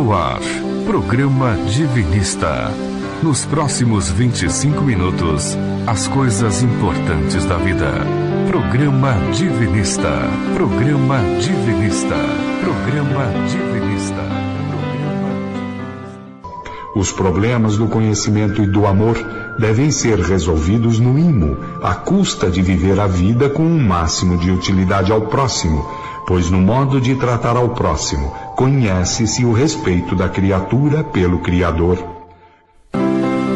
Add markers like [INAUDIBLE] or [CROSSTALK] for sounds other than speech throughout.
No ar, programa Divinista. Nos próximos 25 minutos, as coisas importantes da vida. Programa Divinista. Programa Divinista. Programa Divinista. Os problemas do conhecimento e do amor devem ser resolvidos no imo, à custa de viver a vida com um máximo de utilidade ao próximo, pois no modo de tratar ao próximo conhece-se o respeito da criatura pelo Criador.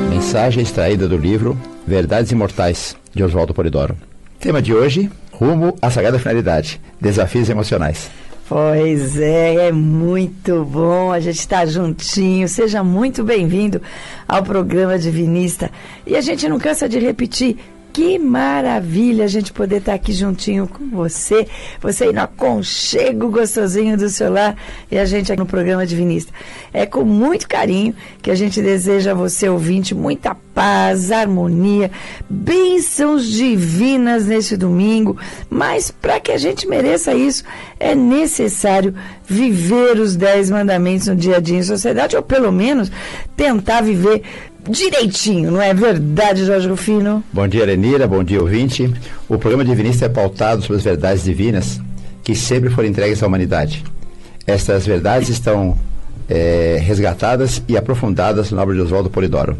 Mensagem extraída do livro Verdades Imortais, de Oswaldo Polidoro. Tema de hoje: Rumo à Sagrada Finalidade Desafios Emocionais. Pois é, é muito bom a gente estar juntinho. Seja muito bem-vindo ao programa Divinista. E a gente não cansa de repetir que maravilha a gente poder estar aqui juntinho com você, você aí no aconchego gostosinho do seu lar e a gente aqui no programa Divinista. É com muito carinho que a gente deseja a você, ouvinte, muita paz, harmonia, bênçãos divinas nesse domingo, mas para que a gente mereça isso, é necessário viver os dez mandamentos no dia a dia em sociedade, ou pelo menos tentar viver direitinho, não é verdade, Jorge Rufino? Bom dia, Lenira, bom dia, ouvinte. O programa Divinista é pautado sobre as verdades divinas que sempre foram entregues à humanidade. Estas verdades estão é, resgatadas e aprofundadas na obra de Oswaldo Polidoro.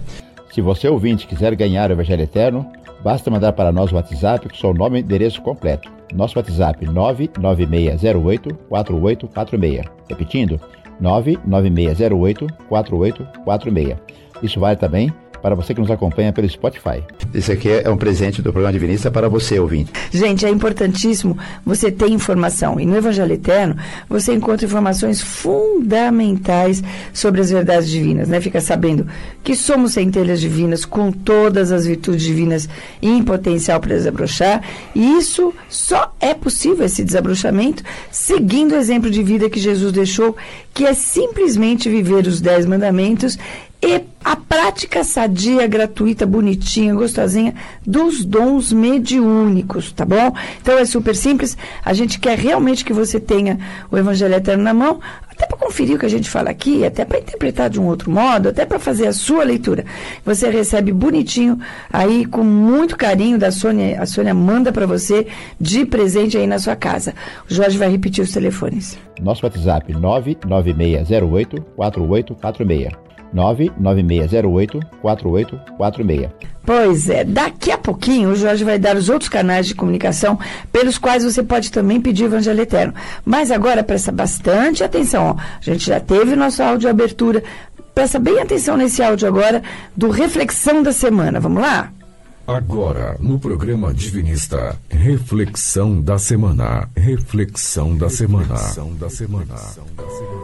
Se você, ouvinte, quiser ganhar o Evangelho Eterno, basta mandar para nós o WhatsApp com seu nome e endereço completo. Nosso WhatsApp 996084846. Repetindo, 996084846. Isso vale também para você que nos acompanha pelo Spotify. Esse aqui é um presente do programa Divinista para você, ouvinte. Gente, é importantíssimo você ter informação. E no Evangelho Eterno, você encontra informações fundamentais sobre as verdades divinas, né? Fica sabendo que somos centelhas divinas com todas as virtudes divinas em potencial para desabrochar. E isso só é possível, esse desabrochamento, seguindo o exemplo de vida que Jesus deixou, que é simplesmente viver os dez mandamentos e a prática sadia, gratuita, bonitinha, gostosinha dos dons mediúnicos, tá bom? Então é super simples. A gente quer realmente que você tenha o Evangelho Eterno na mão, até para conferir o que a gente fala aqui, até para interpretar de um outro modo, até para fazer a sua leitura. Você recebe bonitinho aí com muito carinho da Sônia, a Sônia manda para você de presente aí na sua casa. O Jorge vai repetir os telefones. Nosso WhatsApp 99608 4846. 99608-4846. Pois é, daqui a pouquinho o Jorge vai dar os outros canais de comunicação pelos quais você pode também pedir o Evangelho Eterno. Mas agora presta bastante atenção, ó. a gente já teve nosso áudio abertura, presta bem atenção nesse áudio agora do Reflexão da Semana. Vamos lá? Agora, no programa Divinista, reflexão da semana. Reflexão da semana. Reflexão da semana.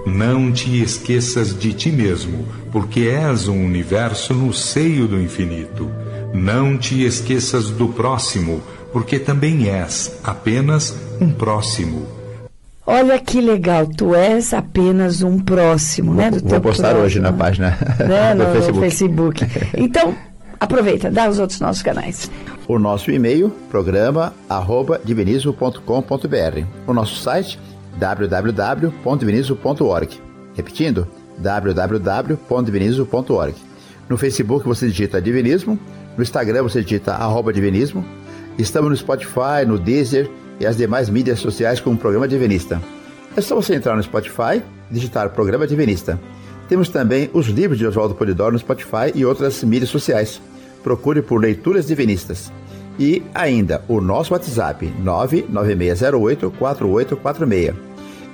Não te esqueças de ti mesmo, porque és um universo no seio do infinito. Não te esqueças do próximo, porque também és apenas um próximo. Olha que legal, tu és apenas um próximo, né? Do vou, teu postar próximo, hoje na página né? [LAUGHS] do no, Facebook. Facebook. Então, Aproveita, dá os outros nossos canais. O nosso e-mail, programa arroba divinismo.com.br. O nosso site, www.divinismo.org. Repetindo, www.divinismo.org. No Facebook você digita Divinismo, no Instagram você digita arroba Divinismo. Estamos no Spotify, no Deezer e as demais mídias sociais como Programa Divinista. É só você entrar no Spotify e digitar Programa Divinista. Temos também os livros de Oswaldo Polidoro no Spotify e outras mídias sociais. Procure por Leituras Divinistas. E ainda o nosso WhatsApp 996084846.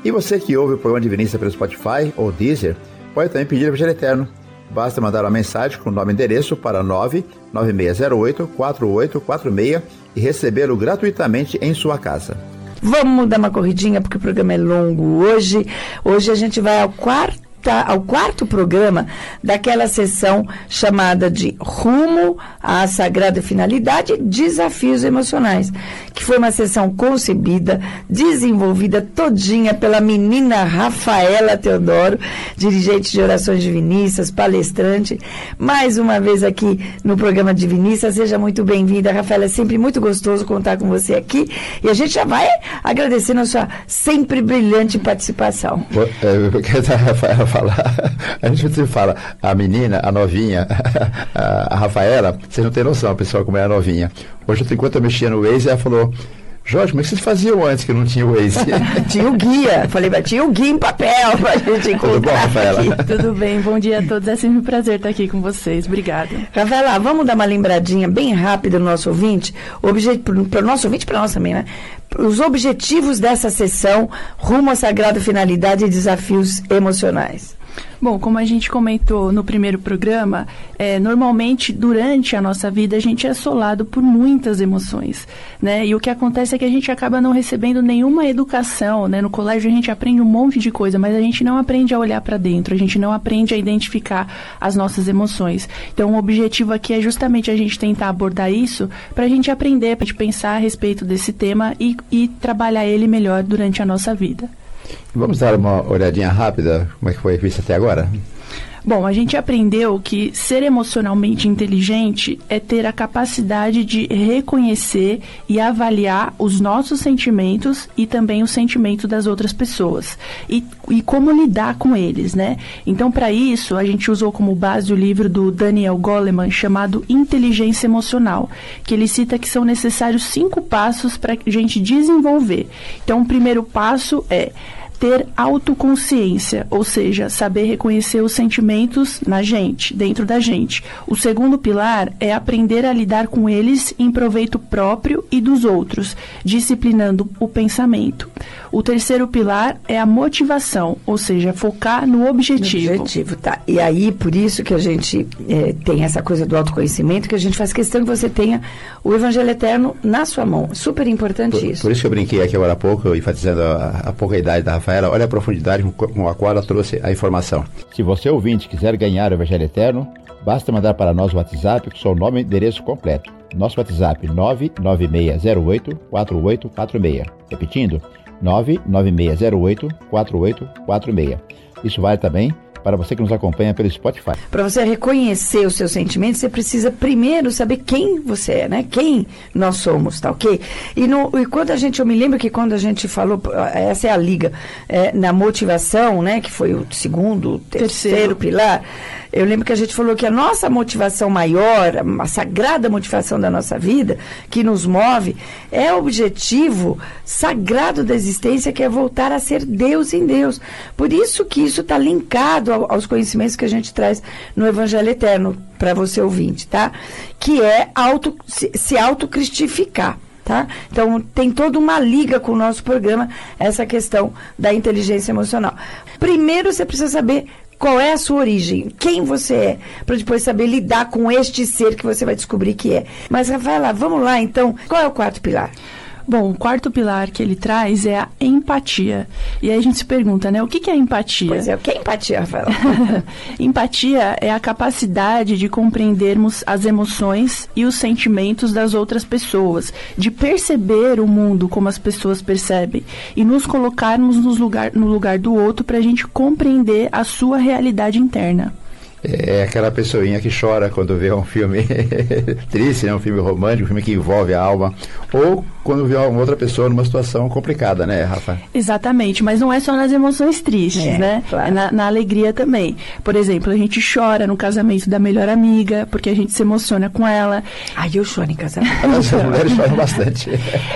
E você que ouve o programa Divinista pelo Spotify ou Deezer, pode também pedir o Evangelho Eterno. Basta mandar uma mensagem com o nome e endereço para 996084846 e recebê-lo gratuitamente em sua casa. Vamos dar uma corridinha porque o programa é longo hoje. Hoje a gente vai ao quarto ao quarto programa daquela sessão chamada de Rumo à Sagrada Finalidade Desafios Emocionais, que foi uma sessão concebida, desenvolvida todinha pela menina Rafaela Teodoro, dirigente de orações divinistas, palestrante. Mais uma vez aqui no programa Divinista, seja muito bem-vinda, Rafaela. É sempre muito gostoso contar com você aqui. E a gente já vai agradecendo a sua sempre brilhante participação. É, [LAUGHS] falar. [LAUGHS] A gente sempre fala, a menina, a novinha, [LAUGHS] a, a Rafaela, vocês não têm noção, pessoal, como é a novinha. Hoje, enquanto eu mexia no Waze, ela falou. Jorge, como é que vocês faziam antes que não tinha o Waze? [LAUGHS] tinha o guia. Falei, mas tinha o guia em papel pra gente encontrar. Tudo bom, Rafaela? Aqui. [LAUGHS] Tudo bem, bom dia a todos. É sempre um prazer estar aqui com vocês. Obrigada. Rafaela, vamos dar uma lembradinha bem rápida no nosso ouvinte, para o nosso ouvinte e para nós também, né? Os objetivos dessa sessão rumo à sagrada finalidade e desafios emocionais. Bom, como a gente comentou no primeiro programa, é, normalmente durante a nossa vida a gente é assolado por muitas emoções, né? E o que acontece é que a gente acaba não recebendo nenhuma educação, né? No colégio a gente aprende um monte de coisa, mas a gente não aprende a olhar para dentro, a gente não aprende a identificar as nossas emoções. Então, o objetivo aqui é justamente a gente tentar abordar isso para a gente aprender, para a gente pensar a respeito desse tema e, e trabalhar ele melhor durante a nossa vida. Vamos dar uma olhadinha rápida, como é que foi visto até agora? Bom, a gente aprendeu que ser emocionalmente inteligente é ter a capacidade de reconhecer e avaliar os nossos sentimentos e também os sentimentos das outras pessoas e, e como lidar com eles, né? Então, para isso, a gente usou como base o livro do Daniel Goleman chamado Inteligência Emocional, que ele cita que são necessários cinco passos para a gente desenvolver. Então, o primeiro passo é ter autoconsciência, ou seja, saber reconhecer os sentimentos na gente, dentro da gente. O segundo pilar é aprender a lidar com eles em proveito próprio e dos outros, disciplinando o pensamento. O terceiro pilar é a motivação, ou seja, focar no objetivo. No objetivo, tá. E aí, por isso que a gente é, tem essa coisa do autoconhecimento, que a gente faz questão que você tenha o Evangelho Eterno na sua mão. Super importante por, isso. Por isso que eu brinquei aqui agora há pouco, enfatizando a, a pouca idade da Rafaela, olha a profundidade com a qual ela trouxe a informação. Se você ouvinte quiser ganhar o Evangelho Eterno, basta mandar para nós o WhatsApp com seu nome e endereço completo. Nosso WhatsApp 99608 4846. Repetindo, 99608 4846. Isso vale também para você que nos acompanha pelo Spotify. Para você reconhecer os seus sentimentos, você precisa primeiro saber quem você é, né? Quem nós somos, tá ok? E, no, e quando a gente, eu me lembro que quando a gente falou, essa é a liga, é, na motivação, né? Que foi o segundo, terceiro, terceiro pilar eu lembro que a gente falou que a nossa motivação maior, a sagrada motivação da nossa vida, que nos move, é o objetivo sagrado da existência, que é voltar a ser Deus em Deus. Por isso que isso está linkado aos conhecimentos que a gente traz no Evangelho Eterno, para você ouvinte, tá? Que é auto, se, se autocristificar. Tá? Então, tem toda uma liga com o nosso programa, essa questão da inteligência emocional. Primeiro, você precisa saber qual é a sua origem? Quem você é? Para depois saber lidar com este ser que você vai descobrir que é. Mas, Rafaela, vamos lá então. Qual é o quarto pilar? Bom, o quarto pilar que ele traz é a empatia. E aí a gente se pergunta, né? O que, que é empatia? Pois é, o que é empatia, Rafael? [LAUGHS] empatia é a capacidade de compreendermos as emoções e os sentimentos das outras pessoas, de perceber o mundo como as pessoas percebem e nos colocarmos no lugar, no lugar do outro para a gente compreender a sua realidade interna é aquela pessoinha que chora quando vê um filme [LAUGHS] triste, né? um filme romântico, um filme que envolve a alma, ou quando vê uma outra pessoa numa situação complicada, né, Rafa? Exatamente, mas não é só nas emoções tristes, é, né? Claro. É na, na, alegria também. Por exemplo, a gente chora no casamento da melhor amiga, porque a gente se emociona com ela. Ai, eu choro em casamento. [LAUGHS] As mulheres choram bastante.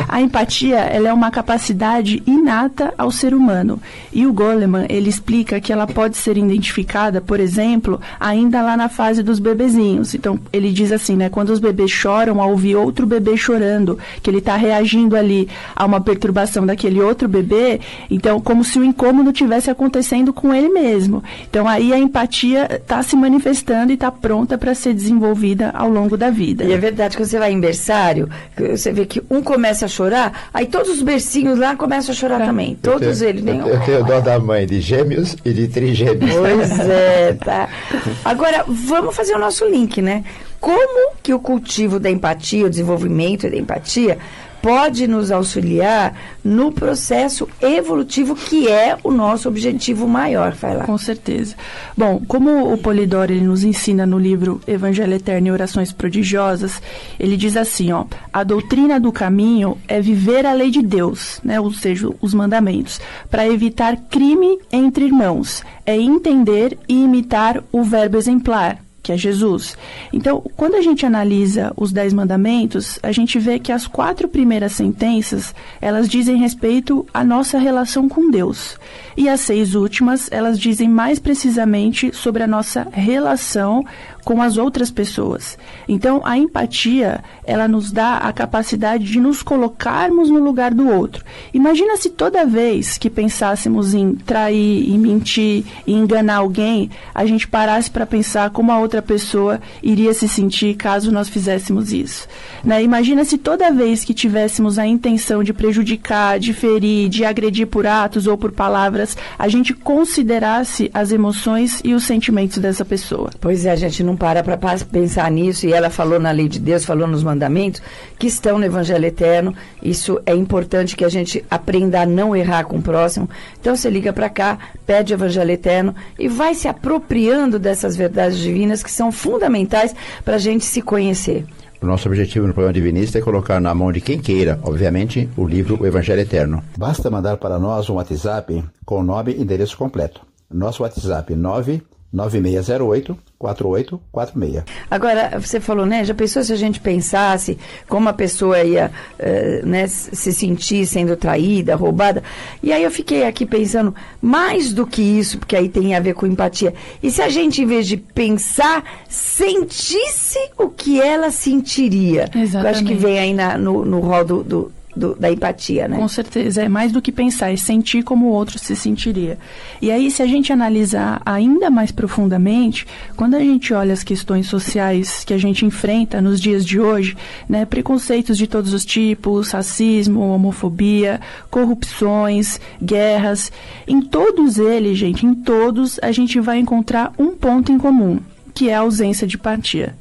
a empatia, ela é uma capacidade inata ao ser humano. E o Goleman, ele explica que ela pode ser identificada, por exemplo, ainda lá na fase dos bebezinhos. Então, ele diz assim, né? Quando os bebês choram, ao ouvir outro bebê chorando, que ele está reagindo ali a uma perturbação daquele outro bebê, então, como se o incômodo tivesse acontecendo com ele mesmo. Então, aí a empatia está se manifestando e está pronta para ser desenvolvida ao longo da vida. E é verdade, quando você vai em berçário, você vê que um começa a chorar, aí todos os bercinhos lá começam a chorar é. também. Todos tenho, eles. Nem eu, eu tenho dó da mãe de gêmeos e de trigêmeos. Pois é, tá. [LAUGHS] Agora, vamos fazer o nosso link, né? Como que o cultivo da empatia, o desenvolvimento da empatia, pode nos auxiliar no processo evolutivo que é o nosso objetivo maior, vai lá. Com certeza. Bom, como o Polidoro ele nos ensina no livro Evangelho Eterno e Orações Prodigiosas, ele diz assim, ó, a doutrina do caminho é viver a lei de Deus, né, ou seja, os mandamentos, para evitar crime entre irmãos, é entender e imitar o verbo exemplar, que é Jesus. Então, quando a gente analisa os Dez Mandamentos, a gente vê que as quatro primeiras sentenças, elas dizem respeito à nossa relação com Deus. E as seis últimas, elas dizem mais precisamente sobre a nossa relação com as outras pessoas. Então, a empatia, ela nos dá a capacidade de nos colocarmos no lugar do outro. Imagina se toda vez que pensássemos em trair, em mentir, em enganar alguém, a gente parasse para pensar como a outra pessoa iria se sentir caso nós fizéssemos isso. Né? Imagina se toda vez que tivéssemos a intenção de prejudicar, de ferir, de agredir por atos ou por palavras, a gente considerasse as emoções e os sentimentos dessa pessoa. Pois é, a gente não para para pensar nisso, e ela falou na lei de Deus, falou nos mandamentos, que estão no Evangelho Eterno. Isso é importante que a gente aprenda a não errar com o próximo. Então você liga para cá, pede o Evangelho Eterno e vai se apropriando dessas verdades divinas que são fundamentais para a gente se conhecer. O nosso objetivo no programa Divinista é colocar na mão de quem queira, obviamente, o livro O Evangelho Eterno. Basta mandar para nós um WhatsApp com o nome e endereço completo. Nosso WhatsApp 9 9608 4846. Agora, você falou, né? Já pensou se a gente pensasse como a pessoa ia uh, né, se sentir sendo traída, roubada? E aí eu fiquei aqui pensando, mais do que isso, porque aí tem a ver com empatia. E se a gente, em vez de pensar, sentisse o que ela sentiria? Exatamente. Eu acho que vem aí na, no, no rol do, do do, da empatia, né? Com certeza, é mais do que pensar, é sentir como o outro se sentiria. E aí, se a gente analisar ainda mais profundamente, quando a gente olha as questões sociais que a gente enfrenta nos dias de hoje, né, preconceitos de todos os tipos, racismo, homofobia, corrupções, guerras, em todos eles, gente, em todos a gente vai encontrar um ponto em comum que é a ausência de empatia.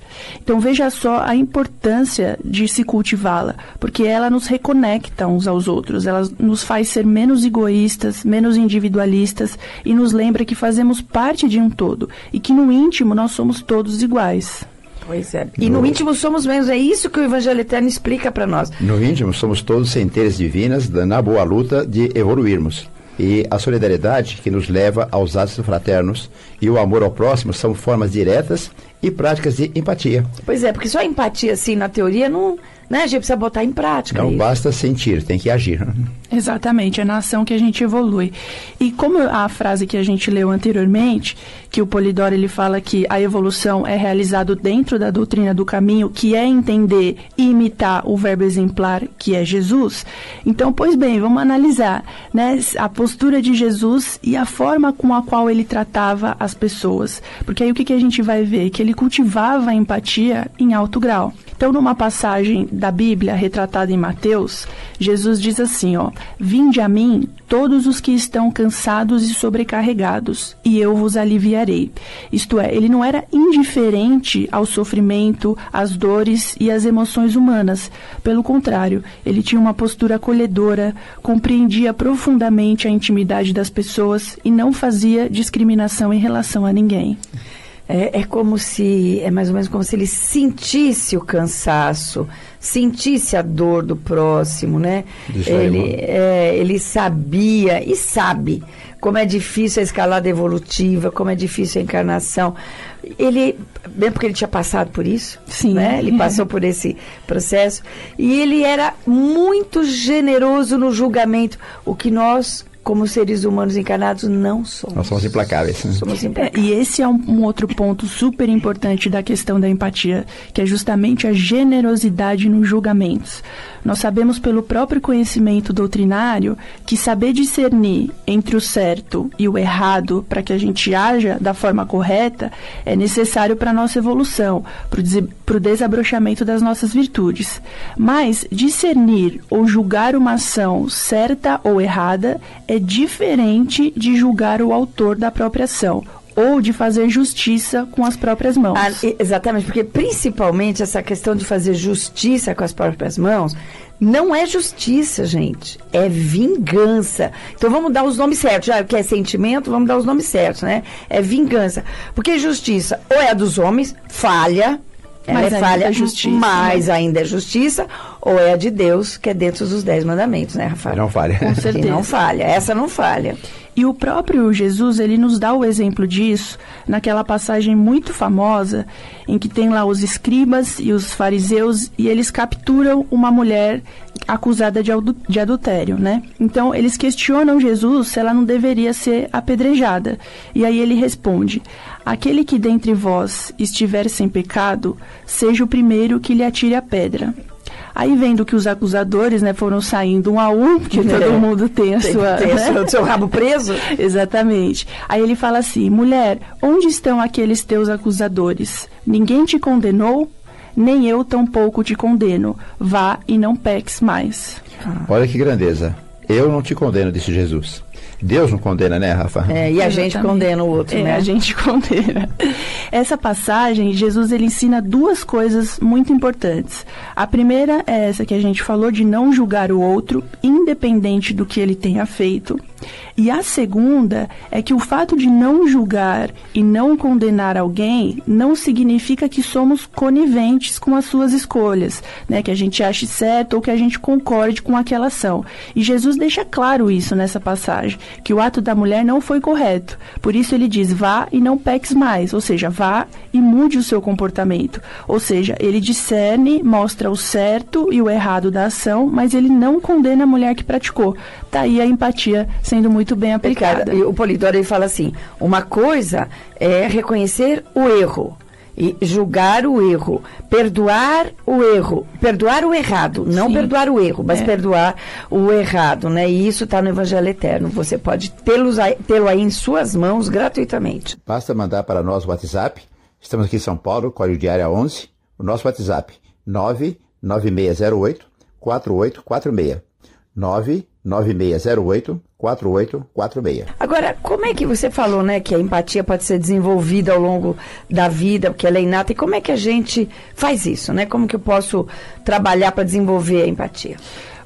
Então veja só a importância de se cultivá-la, porque ela nos reconecta uns aos outros, ela nos faz ser menos egoístas, menos individualistas e nos lembra que fazemos parte de um todo e que no íntimo nós somos todos iguais. Pois é. E no, no íntimo somos menos, é isso que o Evangelho Eterno explica para nós. No íntimo somos todos centelhas divinas na boa luta de evoluirmos. E a solidariedade que nos leva aos atos fraternos e o amor ao próximo são formas diretas e práticas de empatia. Pois é, porque só empatia, assim, na teoria, não, né? A gente precisa botar em prática. Não isso. basta sentir, tem que agir. [LAUGHS] Exatamente, é na ação que a gente evolui. E como a frase que a gente leu anteriormente, que o Polidoro ele fala que a evolução é realizada dentro da doutrina do caminho, que é entender e imitar o verbo exemplar, que é Jesus. Então, pois bem, vamos analisar né, a postura de Jesus e a forma com a qual ele tratava as pessoas. Porque aí o que, que a gente vai ver? Que ele cultivava a empatia em alto grau. Então, numa passagem da Bíblia retratada em Mateus, Jesus diz assim, ó: Vinde a mim todos os que estão cansados e sobrecarregados, e eu vos aliviarei. Isto é, ele não era indiferente ao sofrimento, às dores e às emoções humanas. Pelo contrário, ele tinha uma postura acolhedora, compreendia profundamente a intimidade das pessoas e não fazia discriminação em relação a ninguém. É, é, como se, é mais ou menos como se ele sentisse o cansaço, sentisse a dor do próximo, né? Ele, é, ele sabia e sabe como é difícil a escalada evolutiva, como é difícil a encarnação. Ele, bem porque ele tinha passado por isso, Sim. né? Ele passou por esse processo e ele era muito generoso no julgamento, o que nós como seres humanos encarnados, não somos. Nós somos implacáveis. Né? Somos implacáveis. É, e esse é um, um, outro ponto super importante da questão da empatia, que é justamente a generosidade nos julgamentos. Nós sabemos pelo próprio conhecimento doutrinário que saber discernir entre o certo e o errado para que a gente haja da forma correta é necessário para a nossa evolução, para o desabrochamento das nossas virtudes. Mas discernir ou julgar uma ação certa ou errada é diferente de julgar o autor da própria ação ou de fazer justiça com as próprias mãos. Ah, exatamente, porque principalmente essa questão de fazer justiça com as próprias mãos não é justiça, gente. É vingança. Então vamos dar os nomes certos. Já que é sentimento, vamos dar os nomes certos, né? É vingança. Porque justiça ou é a dos homens, falha, ela Mas é ainda falha, é justiça, mas né? ainda é justiça, ou é a de Deus, que é dentro dos dez mandamentos, né, Rafael? Não falha. Com Que certeza. não falha. Essa não falha. E o próprio Jesus, ele nos dá o exemplo disso naquela passagem muito famosa em que tem lá os escribas e os fariseus e eles capturam uma mulher acusada de, adu- de adultério, né? Então, eles questionam Jesus se ela não deveria ser apedrejada. E aí ele responde: Aquele que dentre vós estiver sem pecado, seja o primeiro que lhe atire a pedra. Aí vendo que os acusadores, né, foram saindo um a um, porque [LAUGHS] É. todo mundo tem a Tem sua, ter né? seu, seu rabo preso. [LAUGHS] Exatamente. Aí ele fala assim: mulher, onde estão aqueles teus acusadores? Ninguém te condenou? Nem eu tampouco te condeno. Vá e não peques mais. Olha que grandeza. Eu não te condeno, disse Jesus. Deus não condena, né, Rafa? É, e a gente Exatamente. condena o outro, É, né? a gente [LAUGHS] condena. Essa passagem, Jesus ele ensina duas coisas muito importantes. A primeira é essa que a gente falou de não julgar o outro, independente do que ele tenha feito. E a segunda é que o fato de não julgar e não condenar alguém não significa que somos coniventes com as suas escolhas, né? Que a gente ache certo ou que a gente concorde com aquela ação. E Jesus deixa claro isso nessa passagem, que o ato da mulher não foi correto. Por isso ele diz: vá e não peques mais, ou seja, vá e mude o seu comportamento. Ou seja, ele discerne, mostra o certo e o errado da ação, mas ele não condena a mulher que praticou. Tá aí a empatia sendo muito bem aplicada. Ricardo, e o Polidoro ele fala assim: uma coisa é reconhecer o erro e julgar o erro, perdoar o erro, perdoar o errado, não Sim. perdoar o erro, mas É. perdoar o errado, né? E isso está no Evangelho Eterno. Você pode tê-lo aí em suas mãos gratuitamente. Basta mandar para nós o WhatsApp. Estamos aqui em São Paulo, código de área 11. O nosso WhatsApp, 99608 4846. 99608 4846. Agora, como é que você falou, né, que a empatia pode ser desenvolvida ao longo da vida, porque ela é inata, e como é que a gente faz isso, né? Como que eu posso trabalhar para desenvolver a empatia?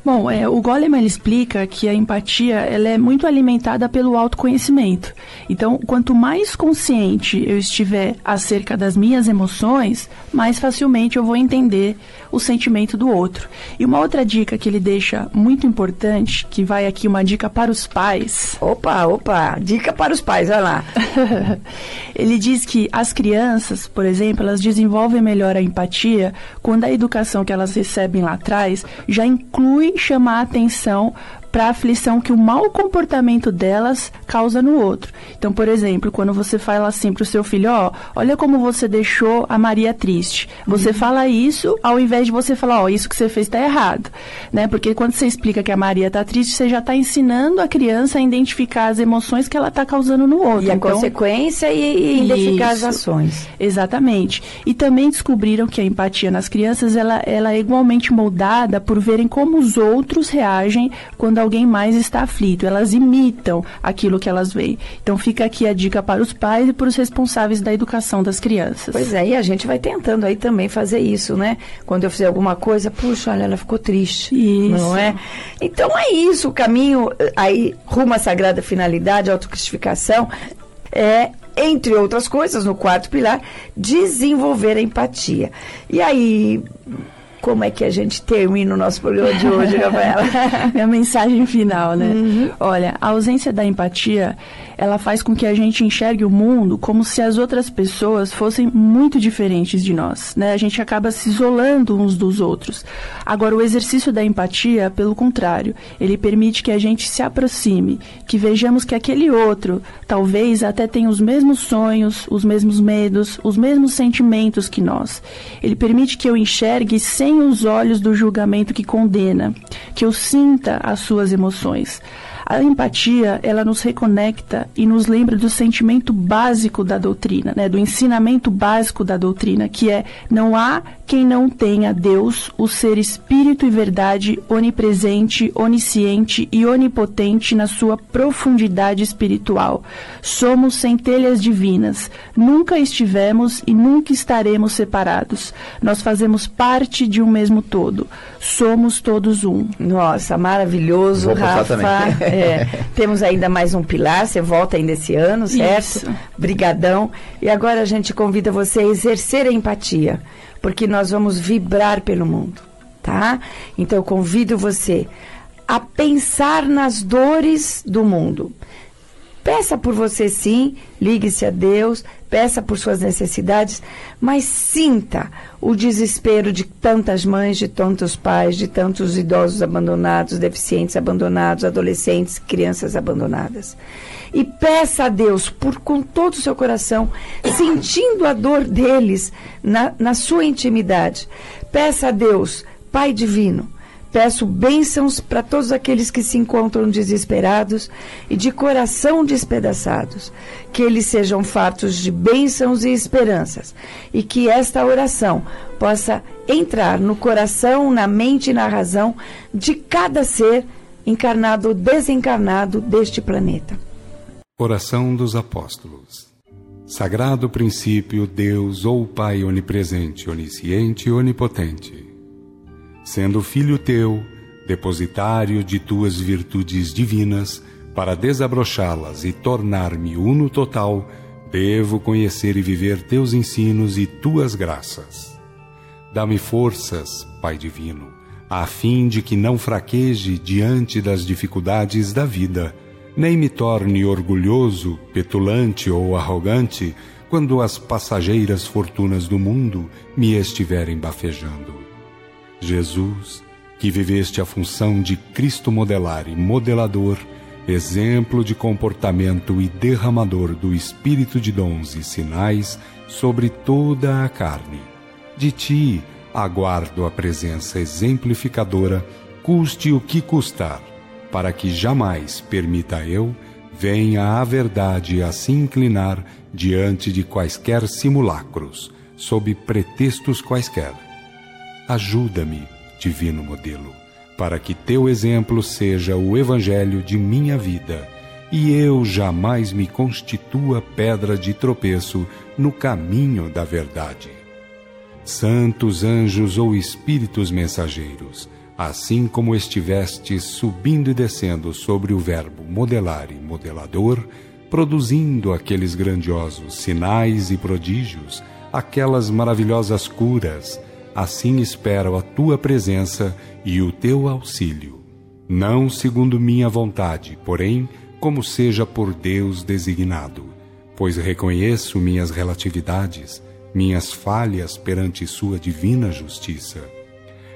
Bom, é, o Goleman explica que a empatia ela é muito alimentada pelo autoconhecimento. Então, quanto mais consciente eu estiver acerca das minhas emoções, mais facilmente eu vou entender o sentimento do outro. E uma outra dica que ele deixa muito importante, que vai aqui uma dica para os pais, Opa, opa, dica para os pais, olha lá. [LAUGHS] ele diz que as crianças, por exemplo, elas desenvolvem melhor a empatia quando a educação que elas recebem lá atrás já inclui chamar a atenção para a aflição que o mau comportamento delas causa no outro. Então, por exemplo, quando você fala assim para o seu filho, ó, olha como você deixou a Maria triste. Você fala isso ao invés de você falar, ó, isso que você fez está errado, né? Porque quando você explica que a Maria está triste, você já está ensinando a criança a identificar as emoções que ela está causando no outro. E a Então, consequência e, e identificar as ações. Exatamente. E também descobriram que a empatia nas crianças ela, ela é igualmente moldada por verem como os outros reagem quando alguém mais está aflito. Elas imitam aquilo que elas veem. Então fica aqui a dica para os pais e para os responsáveis da educação das crianças. Pois é, e a gente vai tentando aí também fazer isso, né? Quando eu fizer alguma coisa, puxa, olha, ela ficou triste. Isso. Não é? Então é isso, o caminho eh, aí rumo à sagrada finalidade, autocristificação, é, entre outras coisas, no quarto pilar, desenvolver a empatia. E aí, como é que a gente termina o nosso programa de hoje, [LAUGHS] Rafaela? Minha mensagem final, né? Uhum. Olha, a ausência da empatia, ela faz com que a gente enxergue o mundo como se as outras pessoas fossem muito diferentes de nós, né? A gente acaba se isolando uns dos outros. Agora, o exercício da empatia, pelo contrário, ele permite que a gente se aproxime, que vejamos que aquele outro talvez até tenha os mesmos sonhos, os mesmos medos, os mesmos sentimentos que nós. Ele permite que eu enxergue sem os olhos do julgamento que condena, que eu sinta as suas emoções. A empatia, ela nos reconecta e nos lembra do sentimento básico da doutrina, né? do ensinamento básico da doutrina, que é não há quem não tenha Deus, o ser espírito e verdade, onipresente, onisciente e onipotente na sua profundidade espiritual. Somos centelhas divinas, nunca estivemos e nunca estaremos separados. Nós fazemos parte de um mesmo todo. Somos todos um. Nossa, maravilhoso, Vou Rafa. [LAUGHS] É, temos ainda mais um pilar, você volta ainda esse ano, certo? Isso. Brigadão. E agora a gente convida você a exercer a empatia, porque nós vamos vibrar pelo mundo, tá? Então eu convido você a pensar nas dores do mundo. Peça por você sim, ligue-se a Deus, peça por suas necessidades, mas sinta o desespero de tantas mães, de tantos pais, de tantos idosos abandonados, deficientes abandonados, adolescentes, crianças abandonadas. E peça a Deus por com todo o seu coração, [COUGHS] sentindo a dor deles na, na sua intimidade. Peça a Deus, Pai Divino, Peço bênçãos para todos aqueles que se encontram desesperados e de coração despedaçados, que eles sejam fartos de bênçãos e esperanças, e que esta oração possa entrar no coração, na mente e na razão de cada ser encarnado ou desencarnado deste planeta. Oração dos Apóstolos. Sagrado princípio, Deus ou Pai onipresente, onisciente e onipotente. Sendo filho teu, depositário de tuas virtudes divinas, para desabrochá-las e tornar-me uno total, devo conhecer e viver teus ensinos e tuas graças. Dá-me forças, Pai Divino, a fim de que não fraqueje diante das dificuldades da vida, nem me torne orgulhoso, petulante ou arrogante quando as passageiras fortunas do mundo me estiverem bafejando. Jesus, que viveste a função de Cristo modelar e modelador, exemplo de comportamento e derramador do Espírito de dons e sinais sobre toda a carne. De ti aguardo a presença exemplificadora, custe o que custar, para que jamais permita eu venha a verdade a se inclinar diante de quaisquer simulacros, sob pretextos quaisquer. Ajuda-me, divino modelo, para que teu exemplo seja o evangelho de minha vida e eu jamais me constitua pedra de tropeço no caminho da verdade. Santos anjos ou espíritos mensageiros, assim como estivestes subindo e descendo sobre o verbo modelar e modelador, produzindo aqueles grandiosos sinais e prodígios, aquelas maravilhosas curas, assim espero a tua presença e o teu auxílio. Não segundo minha vontade, porém, como seja por Deus designado, pois reconheço minhas relatividades, minhas falhas perante Sua divina justiça.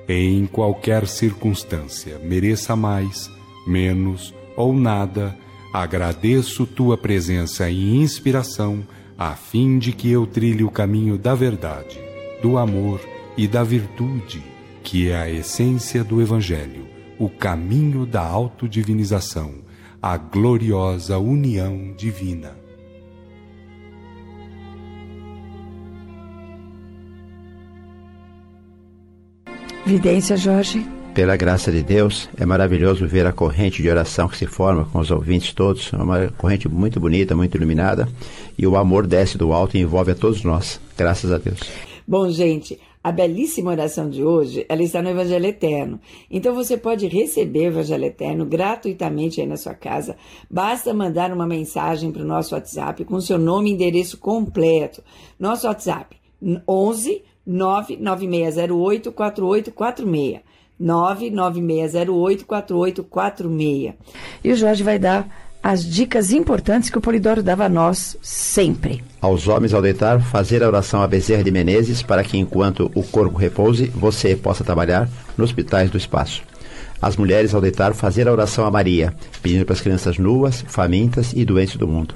Em qualquer circunstância, mereça mais, menos ou nada, agradeço tua presença e inspiração, a fim de que eu trilhe o caminho da verdade, do amor e da virtude, que é a essência do Evangelho, o caminho da autodivinização, a gloriosa união divina. Vidência, Jorge. Pela graça de Deus, é maravilhoso ver a corrente de oração que se forma com os ouvintes todos. É uma corrente muito bonita, muito iluminada. E o amor desce do alto e envolve a todos nós. Graças a Deus. Bom, gente, a belíssima oração de hoje, ela está no Evangelho Eterno. Então você pode receber o Evangelho Eterno gratuitamente aí na sua casa. Basta mandar uma mensagem para o nosso WhatsApp com seu nome e endereço completo. Nosso WhatsApp 11 99608 4846. 99608 4846. E o Jorge vai dar as dicas importantes que o Polidoro dava a nós sempre. Aos homens ao deitar, fazer a oração a Bezerra de Menezes para que enquanto o corpo repouse, você possa trabalhar nos hospitais do espaço. As mulheres ao deitar, fazer a oração a Maria, pedindo para as crianças nuas, famintas e doentes do mundo.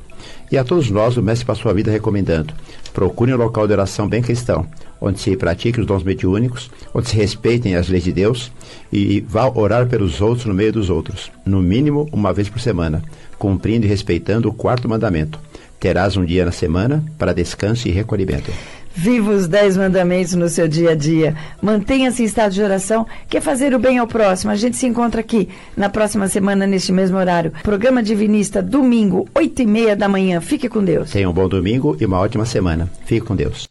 E a todos nós, o Mestre passou a vida recomendando: procure um local de oração bem cristão, onde se pratiquem os dons mediúnicos, onde se respeitem as leis de Deus e vá orar pelos outros no meio dos outros, no mínimo uma vez por semana, cumprindo e respeitando o quarto mandamento. Terás um dia na semana para descanso e recolhimento. Viva os dez mandamentos no seu dia a dia. Mantenha-se em estado de oração, que é fazer o bem ao próximo. A gente se encontra aqui na próxima semana, neste mesmo horário. Programa Divinista, domingo, oito e meia da manhã. Fique com Deus. Tenha um bom domingo e uma ótima semana. Fique com Deus.